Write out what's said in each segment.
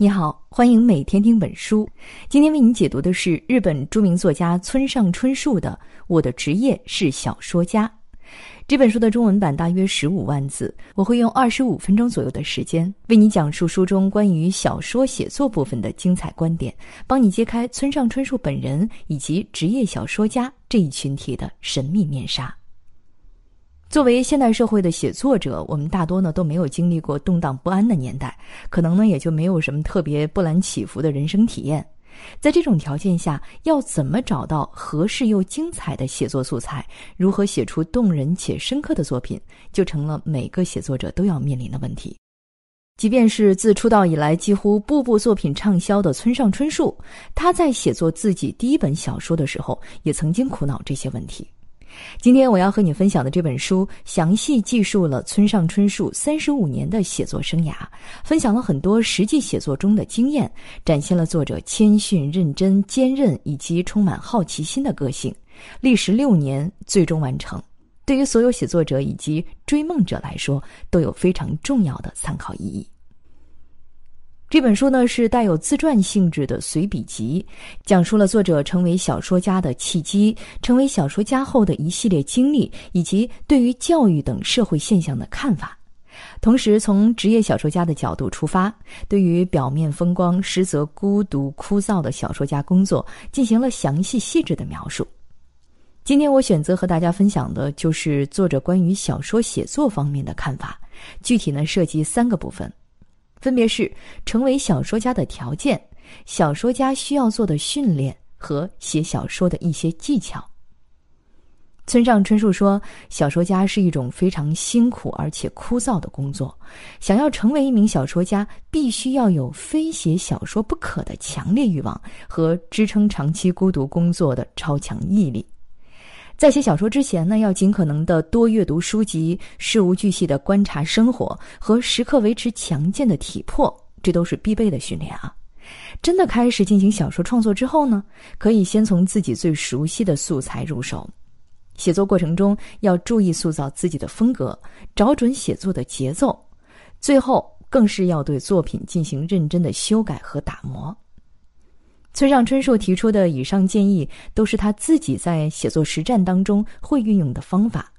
你好，欢迎每天听本书。今天为你解读的是日本著名作家村上春树的《我的职业是小说家》这本书的中文版大约十五万字，我会用二十五分钟左右的时间为你讲述书中关于小说写作部分的精彩观点，帮你揭开村上春树本人以及职业小说家这一群体的神秘面纱。作为现代社会的写作者，我们大多呢都没有经历过动荡不安的年代，可能呢也就没有什么特别波澜起伏的人生体验。在这种条件下，要怎么找到合适又精彩的写作素材，如何写出动人且深刻的作品，就成了每个写作者都要面临的问题。即便是自出道以来几乎部部作品畅销的村上春树，他在写作自己第一本小说的时候，也曾经苦恼这些问题。今天我要和你分享的这本书，详细记述了村上春树三十五年的写作生涯，分享了很多实际写作中的经验，展现了作者谦逊、认真、坚韧以及充满好奇心的个性。历时六年，最终完成，对于所有写作者以及追梦者来说，都有非常重要的参考意义。这本书呢是带有自传性质的随笔集，讲述了作者成为小说家的契机，成为小说家后的一系列经历，以及对于教育等社会现象的看法。同时，从职业小说家的角度出发，对于表面风光实则孤独枯燥的小说家工作进行了详细细致的描述。今天我选择和大家分享的就是作者关于小说写作方面的看法，具体呢涉及三个部分。分别是成为小说家的条件、小说家需要做的训练和写小说的一些技巧。村上春树说：“小说家是一种非常辛苦而且枯燥的工作，想要成为一名小说家，必须要有非写小说不可的强烈欲望和支撑长期孤独工作的超强毅力。”在写小说之前呢，要尽可能的多阅读书籍，事无巨细的观察生活，和时刻维持强健的体魄，这都是必备的训练啊。真的开始进行小说创作之后呢，可以先从自己最熟悉的素材入手，写作过程中要注意塑造自己的风格，找准写作的节奏，最后更是要对作品进行认真的修改和打磨。村上春树提出的以上建议，都是他自己在写作实战当中会运用的方法。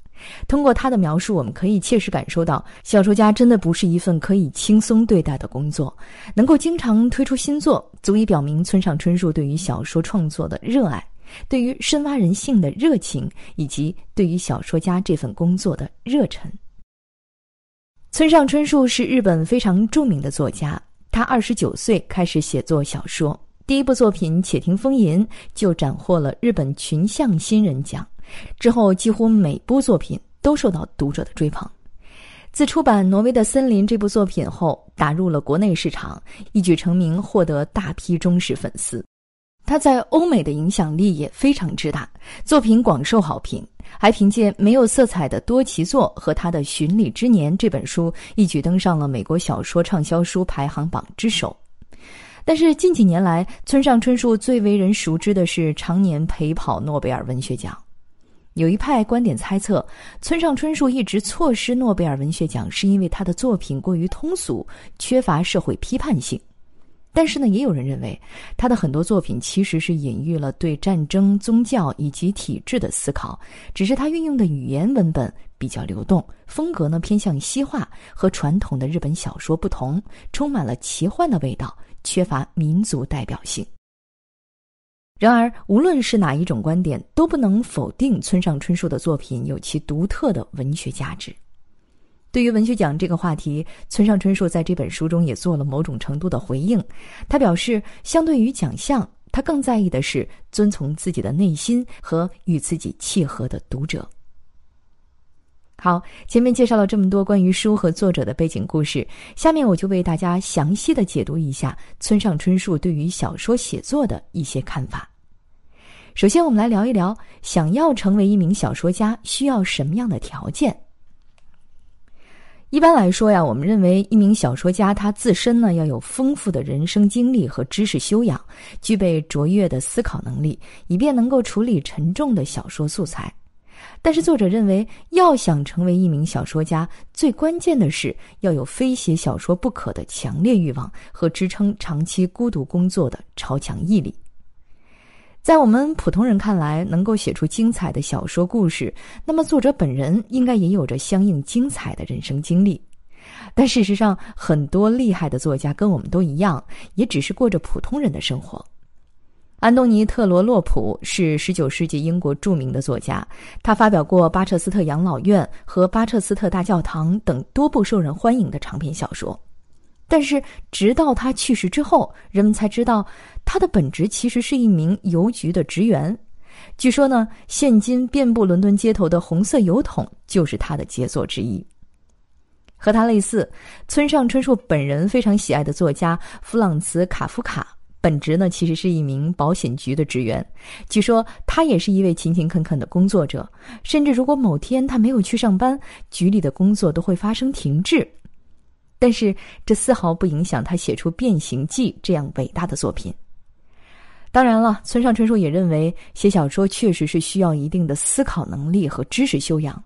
通过他的描述，我们可以切实感受到，小说家真的不是一份可以轻松对待的工作。能够经常推出新作，足以表明村上春树对于小说创作的热爱，对于深挖人性的热情，以及对于小说家这份工作的热忱。村上春树是日本非常著名的作家，他二十九岁开始写作小说。第一部作品《且听风吟》就斩获了日本群像新人奖，之后几乎每部作品都受到读者的追捧。自出版《挪威的森林》这部作品后，打入了国内市场，一举成名，获得大批忠实粉丝。他在欧美的影响力也非常之大，作品广受好评，还凭借没有色彩的多奇作和他的《巡礼之年》这本书，一举登上了美国小说畅销书排行榜之首。但是近几年来，村上春树最为人熟知的是常年陪跑诺贝尔文学奖。有一派观点猜测，村上春树一直错失诺贝尔文学奖，是因为他的作品过于通俗，缺乏社会批判性。但是呢，也有人认为，他的很多作品其实是隐喻了对战争、宗教以及体制的思考，只是他运用的语言文本比较流动，风格呢偏向西化，和传统的日本小说不同，充满了奇幻的味道。缺乏民族代表性。然而，无论是哪一种观点，都不能否定村上春树的作品有其独特的文学价值。对于文学奖这个话题，村上春树在这本书中也做了某种程度的回应。他表示，相对于奖项，他更在意的是遵从自己的内心和与自己契合的读者。好，前面介绍了这么多关于书和作者的背景故事，下面我就为大家详细的解读一下村上春树对于小说写作的一些看法。首先，我们来聊一聊，想要成为一名小说家需要什么样的条件。一般来说呀，我们认为一名小说家他自身呢要有丰富的人生经历和知识修养，具备卓越的思考能力，以便能够处理沉重的小说素材。但是作者认为，要想成为一名小说家，最关键的是要有非写小说不可的强烈欲望和支撑长期孤独工作的超强毅力。在我们普通人看来，能够写出精彩的小说故事，那么作者本人应该也有着相应精彩的人生经历。但事实上，很多厉害的作家跟我们都一样，也只是过着普通人的生活。安东尼·特罗洛普是19世纪英国著名的作家，他发表过《巴彻斯特养老院》和《巴彻斯特大教堂》等多部受人欢迎的长篇小说。但是，直到他去世之后，人们才知道他的本职其实是一名邮局的职员。据说呢，现今遍布伦敦街头的红色邮筒就是他的杰作之一。和他类似，村上春树本人非常喜爱的作家弗朗茨·卡夫卡。本职呢，其实是一名保险局的职员。据说他也是一位勤勤恳恳的工作者，甚至如果某天他没有去上班，局里的工作都会发生停滞。但是这丝毫不影响他写出《变形记》这样伟大的作品。当然了，村上春树也认为写小说确实是需要一定的思考能力和知识修养。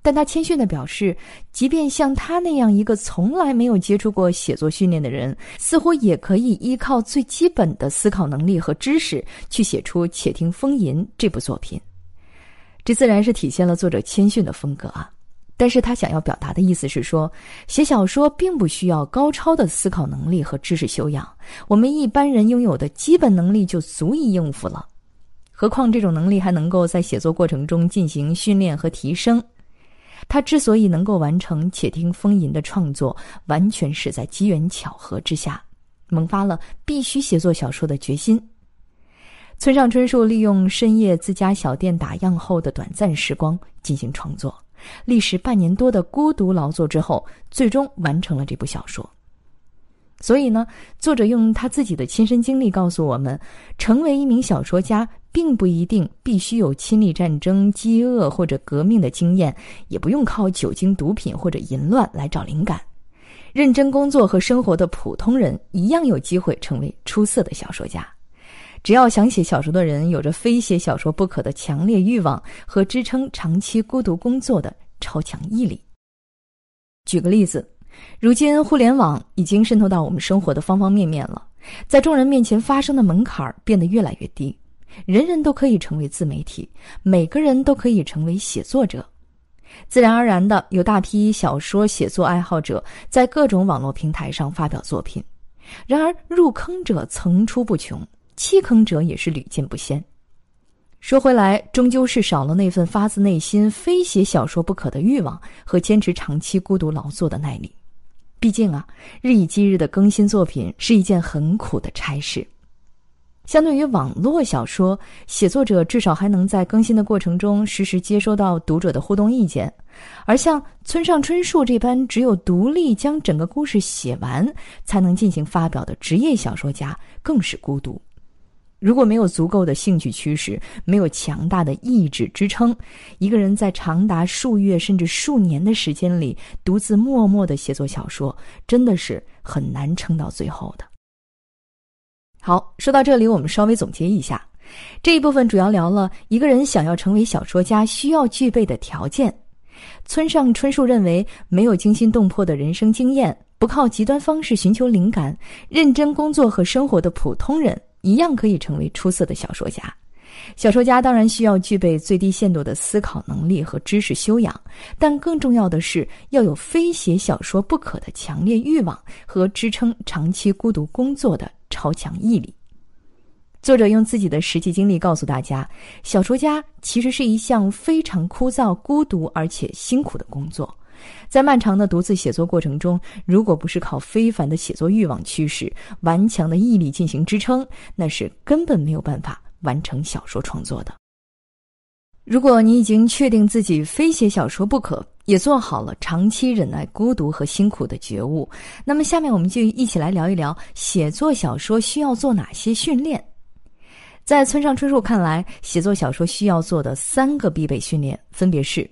但他谦逊的表示，即便像他那样一个从来没有接触过写作训练的人，似乎也可以依靠最基本的思考能力和知识去写出《且听风吟》这部作品。这自然是体现了作者谦逊的风格啊。但是他想要表达的意思是说，写小说并不需要高超的思考能力和知识修养，我们一般人拥有的基本能力就足以应付了。何况这种能力还能够在写作过程中进行训练和提升。他之所以能够完成《且听风吟》的创作，完全是在机缘巧合之下，萌发了必须写作小说的决心。村上春树利用深夜自家小店打烊后的短暂时光进行创作，历时半年多的孤独劳作之后，最终完成了这部小说。所以呢，作者用他自己的亲身经历告诉我们：成为一名小说家，并不一定必须有亲历战争、饥饿或者革命的经验，也不用靠酒精、毒品或者淫乱来找灵感。认真工作和生活的普通人一样有机会成为出色的小说家。只要想写小说的人有着非写小说不可的强烈欲望和支撑长期孤独工作的超强毅力。举个例子。如今，互联网已经渗透到我们生活的方方面面了，在众人面前发声的门槛变得越来越低，人人都可以成为自媒体，每个人都可以成为写作者，自然而然的有大批小说写作爱好者在各种网络平台上发表作品。然而，入坑者层出不穷，弃坑者也是屡见不鲜。说回来，终究是少了那份发自内心非写小说不可的欲望和坚持长期孤独劳作的耐力。毕竟啊，日以继日的更新作品是一件很苦的差事。相对于网络小说，写作者至少还能在更新的过程中实时接收到读者的互动意见；而像村上春树这般只有独立将整个故事写完才能进行发表的职业小说家，更是孤独。如果没有足够的兴趣驱使，没有强大的意志支撑，一个人在长达数月甚至数年的时间里独自默默的写作小说，真的是很难撑到最后的。好，说到这里，我们稍微总结一下，这一部分主要聊了一个人想要成为小说家需要具备的条件。村上春树认为，没有惊心动魄的人生经验，不靠极端方式寻求灵感，认真工作和生活的普通人。一样可以成为出色的小说家。小说家当然需要具备最低限度的思考能力和知识修养，但更重要的是要有非写小说不可的强烈欲望和支撑长期孤独工作的超强毅力。作者用自己的实际经历告诉大家，小说家其实是一项非常枯燥、孤独而且辛苦的工作。在漫长的独自写作过程中，如果不是靠非凡的写作欲望驱使、顽强的毅力进行支撑，那是根本没有办法完成小说创作的。如果你已经确定自己非写小说不可，也做好了长期忍耐孤独和辛苦的觉悟，那么下面我们就一起来聊一聊写作小说需要做哪些训练。在村上春树看来，写作小说需要做的三个必备训练分别是。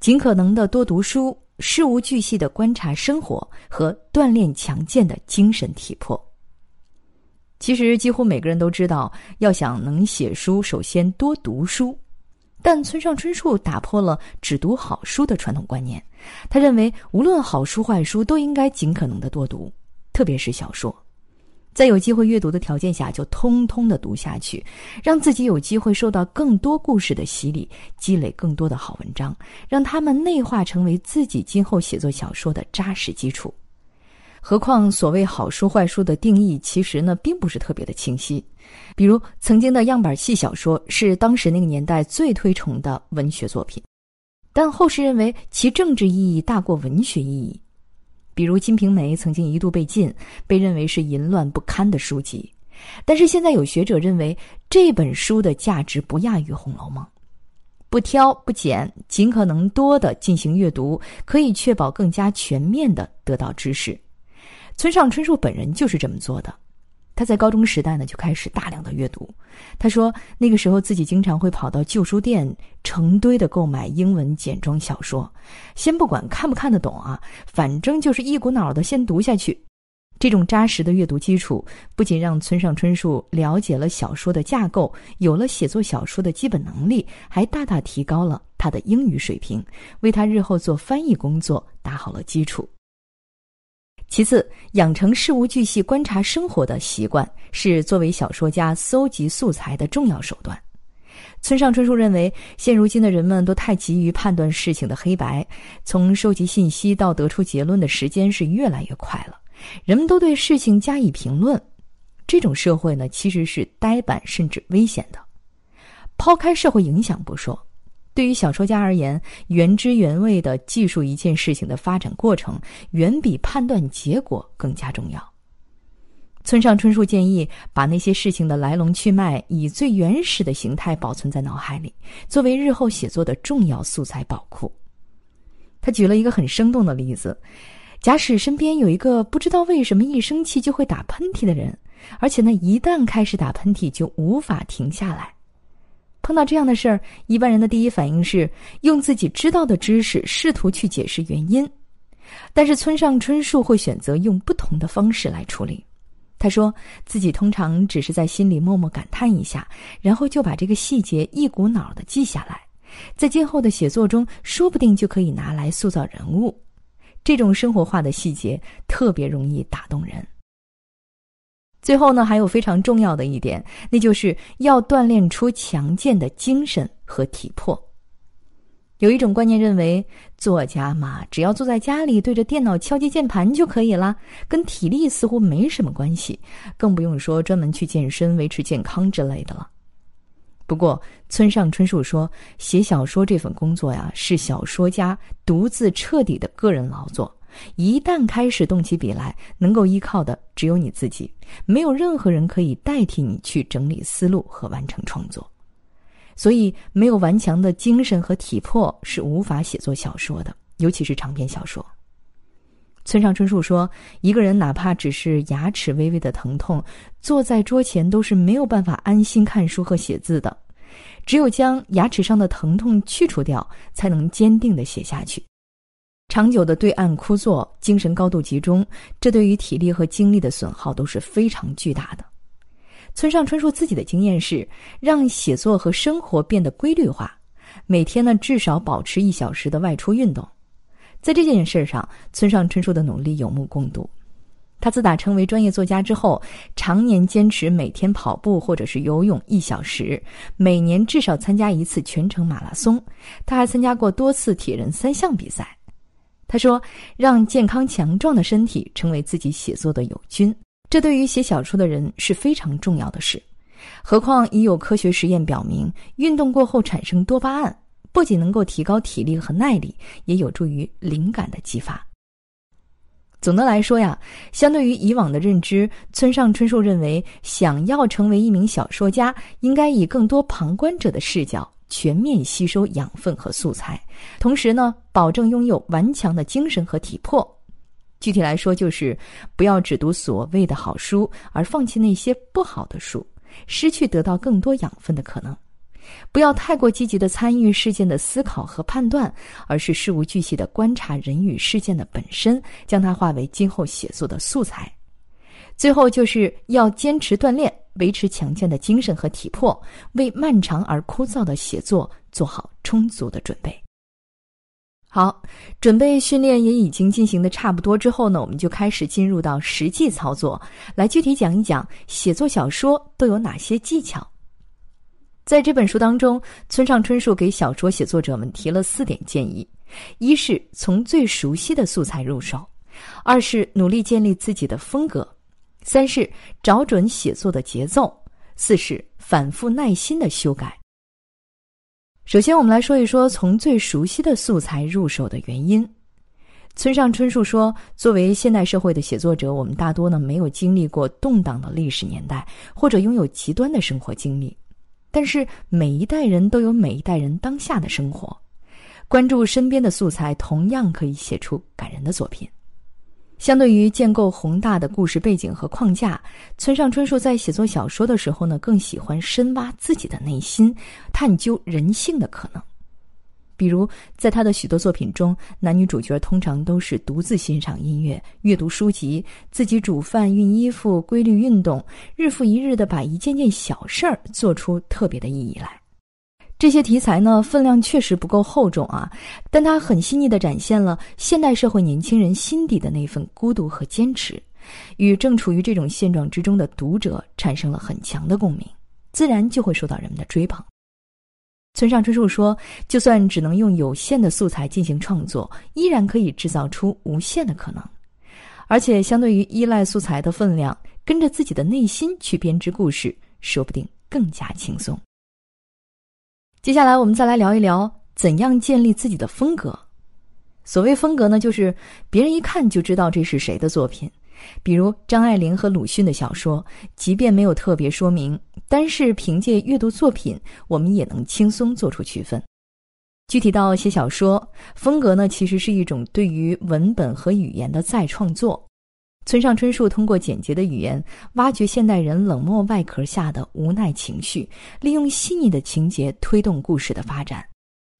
尽可能的多读书，事无巨细的观察生活和锻炼强健的精神体魄。其实，几乎每个人都知道，要想能写书，首先多读书。但村上春树打破了只读好书的传统观念，他认为无论好书坏书都应该尽可能的多读，特别是小说，在有机会阅读的条件下就通通的读下去，让自己有机会受到更多故事的洗礼，积累更多的好文章，让他们内化成为自己今后写作小说的扎实基础。何况，所谓好书坏书的定义，其实呢并不是特别的清晰。比如，曾经的样板戏小说是当时那个年代最推崇的文学作品，但后世认为其政治意义大过文学意义。比如，《金瓶梅》曾经一度被禁，被认为是淫乱不堪的书籍。但是现在有学者认为，这本书的价值不亚于《红楼梦》。不挑不拣，尽可能多的进行阅读，可以确保更加全面的得到知识。村上春树本人就是这么做的。他在高中时代呢就开始大量的阅读。他说那个时候自己经常会跑到旧书店成堆的购买英文简装小说，先不管看不看得懂啊，反正就是一股脑的先读下去。这种扎实的阅读基础不仅让村上春树了解了小说的架构，有了写作小说的基本能力，还大大提高了他的英语水平，为他日后做翻译工作打好了基础。其次，养成事无巨细观察生活的习惯，是作为小说家搜集素材的重要手段。村上春树认为，现如今的人们都太急于判断事情的黑白，从收集信息到得出结论的时间是越来越快了，人们都对事情加以评论，这种社会呢，其实是呆板甚至危险的。抛开社会影响不说。对于小说家而言，原汁原味的记述一件事情的发展过程，远比判断结果更加重要。村上春树建议把那些事情的来龙去脉以最原始的形态保存在脑海里，作为日后写作的重要素材宝库。他举了一个很生动的例子：假使身边有一个不知道为什么一生气就会打喷嚏的人，而且呢，一旦开始打喷嚏就无法停下来。碰到这样的事儿，一般人的第一反应是用自己知道的知识试图去解释原因，但是村上春树会选择用不同的方式来处理。他说自己通常只是在心里默默感叹一下，然后就把这个细节一股脑的记下来，在今后的写作中，说不定就可以拿来塑造人物。这种生活化的细节特别容易打动人。最后呢，还有非常重要的一点，那就是要锻炼出强健的精神和体魄。有一种观念认为，作家嘛，只要坐在家里对着电脑敲击键盘就可以了，跟体力似乎没什么关系，更不用说专门去健身维持健康之类的了。不过，村上春树说，写小说这份工作呀，是小说家独自彻底的个人劳作。一旦开始动起笔来，能够依靠的只有你自己，没有任何人可以代替你去整理思路和完成创作。所以，没有顽强的精神和体魄是无法写作小说的，尤其是长篇小说。村上春树说：“一个人哪怕只是牙齿微微的疼痛，坐在桌前都是没有办法安心看书和写字的。只有将牙齿上的疼痛去除掉，才能坚定的写下去。”长久的对岸枯坐，精神高度集中，这对于体力和精力的损耗都是非常巨大的。村上春树自己的经验是，让写作和生活变得规律化，每天呢至少保持一小时的外出运动。在这件事上，村上春树的努力有目共睹。他自打成为专业作家之后，常年坚持每天跑步或者是游泳一小时，每年至少参加一次全程马拉松。他还参加过多次铁人三项比赛。他说：“让健康强壮的身体成为自己写作的友军，这对于写小说的人是非常重要的事。何况已有科学实验表明，运动过后产生多巴胺，不仅能够提高体力和耐力，也有助于灵感的激发。总的来说呀，相对于以往的认知，村上春树认为，想要成为一名小说家，应该以更多旁观者的视角。”全面吸收养分和素材，同时呢，保证拥有顽强的精神和体魄。具体来说，就是不要只读所谓的好书，而放弃那些不好的书，失去得到更多养分的可能。不要太过积极的参与事件的思考和判断，而是事无巨细的观察人与事件的本身，将它化为今后写作的素材。最后，就是要坚持锻炼。维持强健的精神和体魄，为漫长而枯燥的写作做好充足的准备。好，准备训练也已经进行的差不多之后呢，我们就开始进入到实际操作，来具体讲一讲写作小说都有哪些技巧。在这本书当中，村上春树给小说写作者们提了四点建议：一是从最熟悉的素材入手；二是努力建立自己的风格；三是找准写作的节奏；四是反复耐心的修改。首先，我们来说一说从最熟悉的素材入手的原因。村上春树说：“作为现代社会的写作者，我们大多呢没有经历过动荡的历史年代，或者拥有极端的生活经历。但是每一代人都有每一代人当下的生活，关注身边的素材，同样可以写出感人的作品。”相对于建构宏大的故事背景和框架，村上春树在写作小说的时候呢，更喜欢深挖自己的内心，探究人性的可能。比如，在他的许多作品中，男女主角通常都是独自欣赏音乐、阅读书籍、自己煮饭、熨衣服、规律运动，日复一日的把一件件小事儿做出特别的意义来。这些题材呢，分量确实不够厚重啊，但它很细腻地展现了现代社会年轻人心底的那份孤独和坚持，与正处于这种现状之中的读者产生了很强的共鸣，自然就会受到人们的追捧。村上春树说：“就算只能用有限的素材进行创作，依然可以制造出无限的可能，而且相对于依赖素材的分量，跟着自己的内心去编织故事，说不定更加轻松。”接下来，我们再来聊一聊怎样建立自己的风格。所谓风格呢，就是别人一看就知道这是谁的作品。比如张爱玲和鲁迅的小说，即便没有特别说明，单是凭借阅读作品，我们也能轻松做出区分。具体到写小说，风格呢，其实是一种对于文本和语言的再创作。村上春树通过简洁的语言，挖掘现代人冷漠外壳下的无奈情绪，利用细腻的情节推动故事的发展，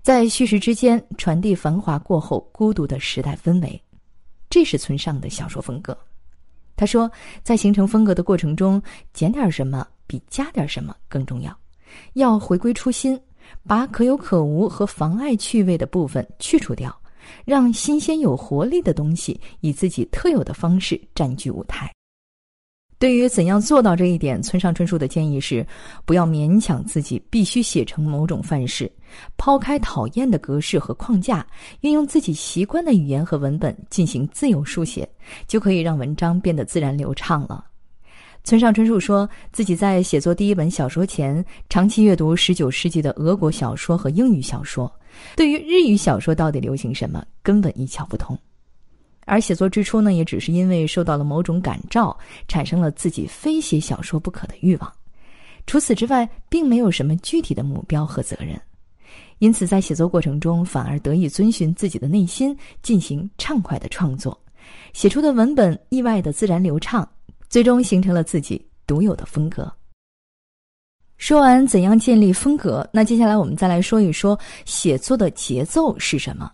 在叙事之间传递繁华过后孤独的时代氛围。这是村上的小说风格。他说，在形成风格的过程中，减点什么比加点什么更重要，要回归初心，把可有可无和妨碍趣味的部分去除掉。让新鲜有活力的东西以自己特有的方式占据舞台。对于怎样做到这一点，村上春树的建议是：不要勉强自己必须写成某种范式，抛开讨厌的格式和框架，运用自己习惯的语言和文本进行自由书写，就可以让文章变得自然流畅了。村上春树说自己在写作第一本小说前，长期阅读十九世纪的俄国小说和英语小说。对于日语小说到底流行什么，根本一窍不通。而写作之初呢，也只是因为受到了某种感召，产生了自己非写小说不可的欲望。除此之外，并没有什么具体的目标和责任。因此，在写作过程中，反而得以遵循自己的内心，进行畅快的创作，写出的文本意外的自然流畅，最终形成了自己独有的风格。说完怎样建立风格，那接下来我们再来说一说写作的节奏是什么。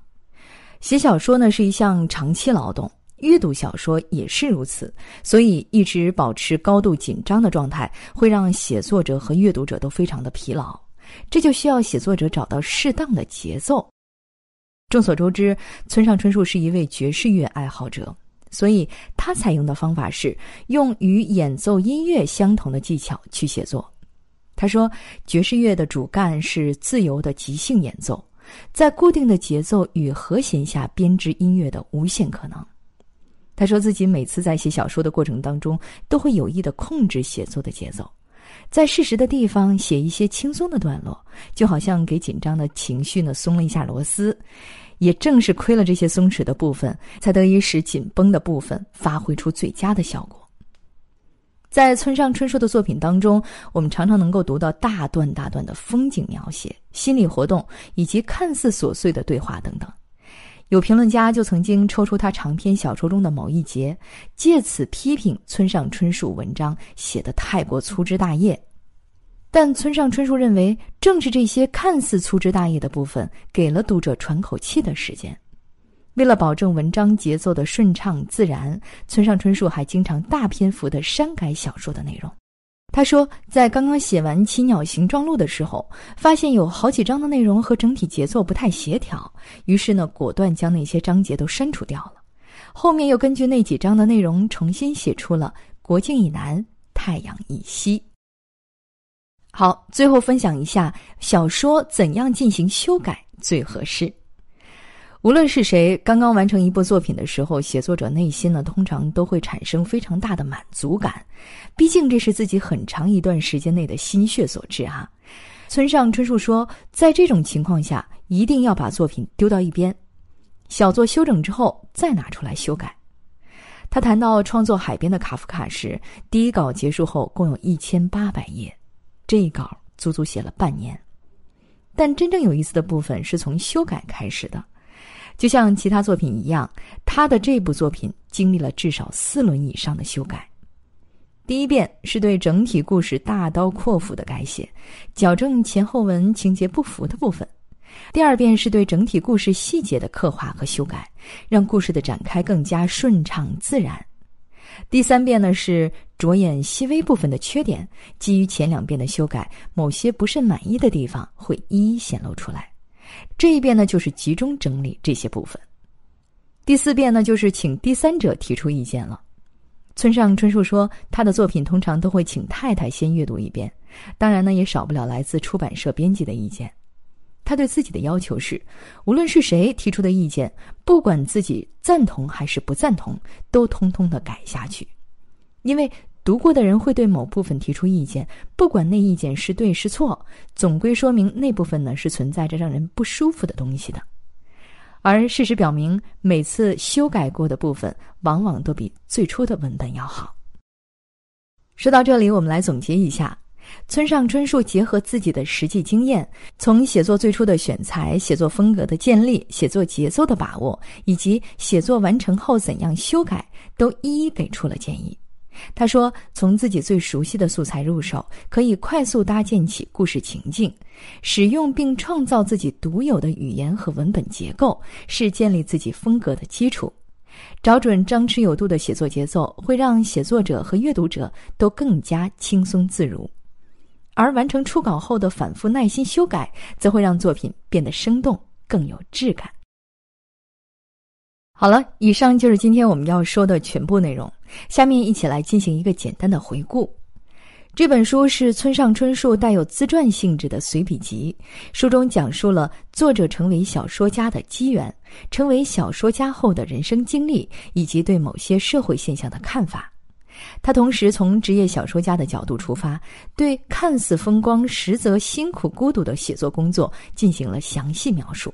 写小说呢是一项长期劳动，阅读小说也是如此，所以一直保持高度紧张的状态，会让写作者和阅读者都非常的疲劳。这就需要写作者找到适当的节奏。众所周知，村上春树是一位爵士乐爱好者，所以他采用的方法是用与演奏音乐相同的技巧去写作。他说：“爵士乐的主干是自由的即兴演奏，在固定的节奏与和弦下编织音乐的无限可能。”他说自己每次在写小说的过程当中，都会有意的控制写作的节奏，在适时的地方写一些轻松的段落，就好像给紧张的情绪呢松了一下螺丝。也正是亏了这些松弛的部分，才得以使紧绷的部分发挥出最佳的效果。在村上春树的作品当中，我们常常能够读到大段大段的风景描写、心理活动以及看似琐碎的对话等等。有评论家就曾经抽出他长篇小说中的某一节，借此批评村上春树文章写得太过粗枝大叶。但村上春树认为，正是这些看似粗枝大叶的部分，给了读者喘口气的时间。为了保证文章节奏的顺畅自然，村上春树还经常大篇幅的删改小说的内容，他说，在刚刚写完《奇鸟形状录》的时候，发现有好几章的内容和整体节奏不太协调，于是呢，果断将那些章节都删除掉了。后面又根据那几章的内容重新写出了“国境以南，太阳以西”。好，最后分享一下小说怎样进行修改最合适。无论是谁，刚刚完成一部作品的时候，写作者内心呢，通常都会产生非常大的满足感。毕竟这是自己很长一段时间内的心血所致啊。村上春树说，在这种情况下，一定要把作品丢到一边，小作修整之后再拿出来修改。他谈到创作《海边的卡夫卡》时，第一稿结束后共有一千八百页，这一稿足足写了半年。但真正有意思的部分是从修改开始的。就像其他作品一样，他的这部作品经历了至少四轮以上的修改。第一遍是对整体故事大刀阔斧的改写，矫正前后文情节不符的部分；第二遍是对整体故事细节的刻画和修改，让故事的展开更加顺畅自然；第三遍呢是着眼细微部分的缺点，基于前两遍的修改，某些不甚满意的地方会一一显露出来。这一遍呢，就是集中整理这些部分。第四遍呢，就是请第三者提出意见了。村上春树说，他的作品通常都会请太太先阅读一遍，当然呢，也少不了来自出版社编辑的意见。他对自己的要求是，无论是谁提出的意见，不管自己赞同还是不赞同，都通通的改下去，因为。读过的人会对某部分提出意见，不管那意见是对是错，总归说明那部分呢是存在着让人不舒服的东西的。而事实表明，每次修改过的部分往往都比最初的文本要好。说到这里，我们来总结一下：村上春树结合自己的实际经验，从写作最初的选材、写作风格的建立、写作节奏的把握，以及写作完成后怎样修改，都一一给出了建议。他说：“从自己最熟悉的素材入手，可以快速搭建起故事情境，使用并创造自己独有的语言和文本结构，是建立自己风格的基础。找准张弛有度的写作节奏，会让写作者和阅读者都更加轻松自如。而完成初稿后的反复耐心修改，则会让作品变得生动，更有质感。”好了，以上就是今天我们要说的全部内容。下面一起来进行一个简单的回顾。这本书是村上春树带有自传性质的随笔集，书中讲述了作者成为小说家的机缘，成为小说家后的人生经历，以及对某些社会现象的看法。他同时从职业小说家的角度出发，对看似风光实则辛苦孤独的写作工作进行了详细描述。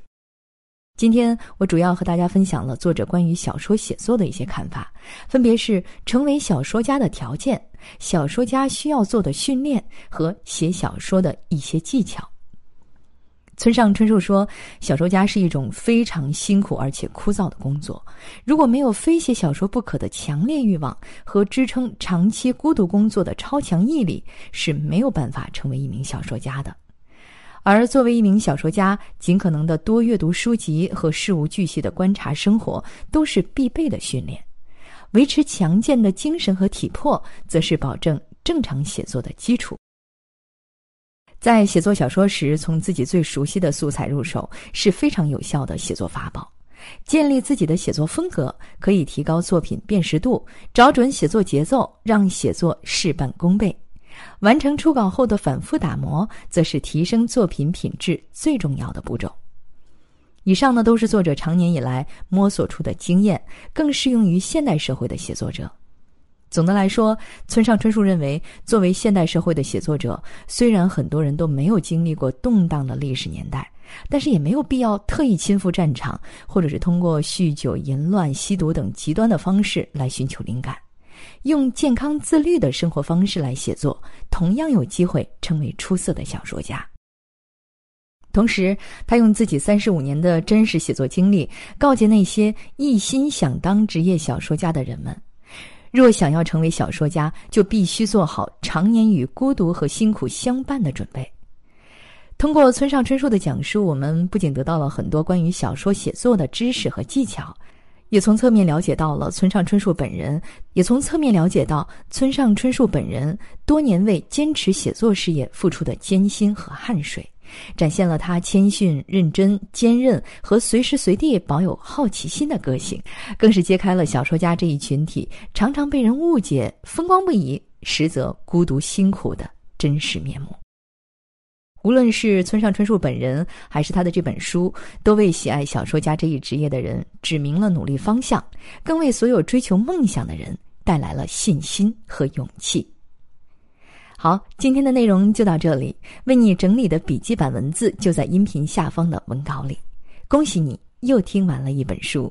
今天我主要和大家分享了作者关于小说写作的一些看法，分别是成为小说家的条件、小说家需要做的训练和写小说的一些技巧。村上春树说，小说家是一种非常辛苦而且枯燥的工作，如果没有非写小说不可的强烈欲望和支撑长期孤独工作的超强毅力，是没有办法成为一名小说家的。而作为一名小说家，尽可能的多阅读书籍和事无巨细的观察生活，都是必备的训练。维持强健的精神和体魄，则是保证正常写作的基础。在写作小说时，从自己最熟悉的素材入手是非常有效的写作法宝。建立自己的写作风格，可以提高作品辨识度；找准写作节奏，让写作事半功倍。完成初稿后的反复打磨，则是提升作品品质最重要的步骤。以上呢，都是作者长年以来摸索出的经验，更适用于现代社会的写作者。总的来说，村上春树认为，作为现代社会的写作者，虽然很多人都没有经历过动荡的历史年代，但是也没有必要特意亲赴战场，或者是通过酗酒、淫乱、吸毒等极端的方式来寻求灵感。用健康自律的生活方式来写作，同样有机会成为出色的小说家。同时，他用自己三十五年的真实写作经历，告诫那些一心想当职业小说家的人们：若想要成为小说家，就必须做好常年与孤独和辛苦相伴的准备。通过村上春树的讲述，我们不仅得到了很多关于小说写作的知识和技巧。也从侧面了解到了村上春树本人，也从侧面了解到村上春树本人多年为坚持写作事业付出的艰辛和汗水，展现了他谦逊、认真、坚韧和随时随地保有好奇心的个性，更是揭开了小说家这一群体常常被人误解风光不已，实则孤独辛苦的真实面目。无论是村上春树本人，还是他的这本书，都为喜爱小说家这一职业的人指明了努力方向，更为所有追求梦想的人带来了信心和勇气。好，今天的内容就到这里，为你整理的笔记版文字就在音频下方的文稿里。恭喜你又听完了一本书。